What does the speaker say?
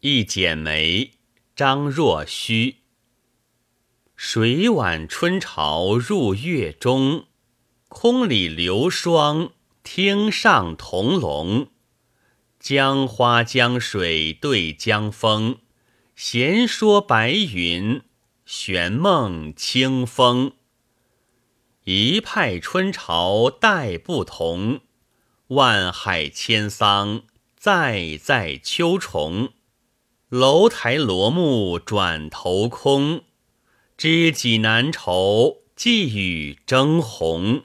一剪梅，张若虚。水晚春潮入月中，空里流霜，汀上桐笼。江花江水对江风，闲说白云，玄梦清风。一派春潮带不同，万海千桑在在秋虫。楼台罗幕转头空，知己难酬，寄与征鸿。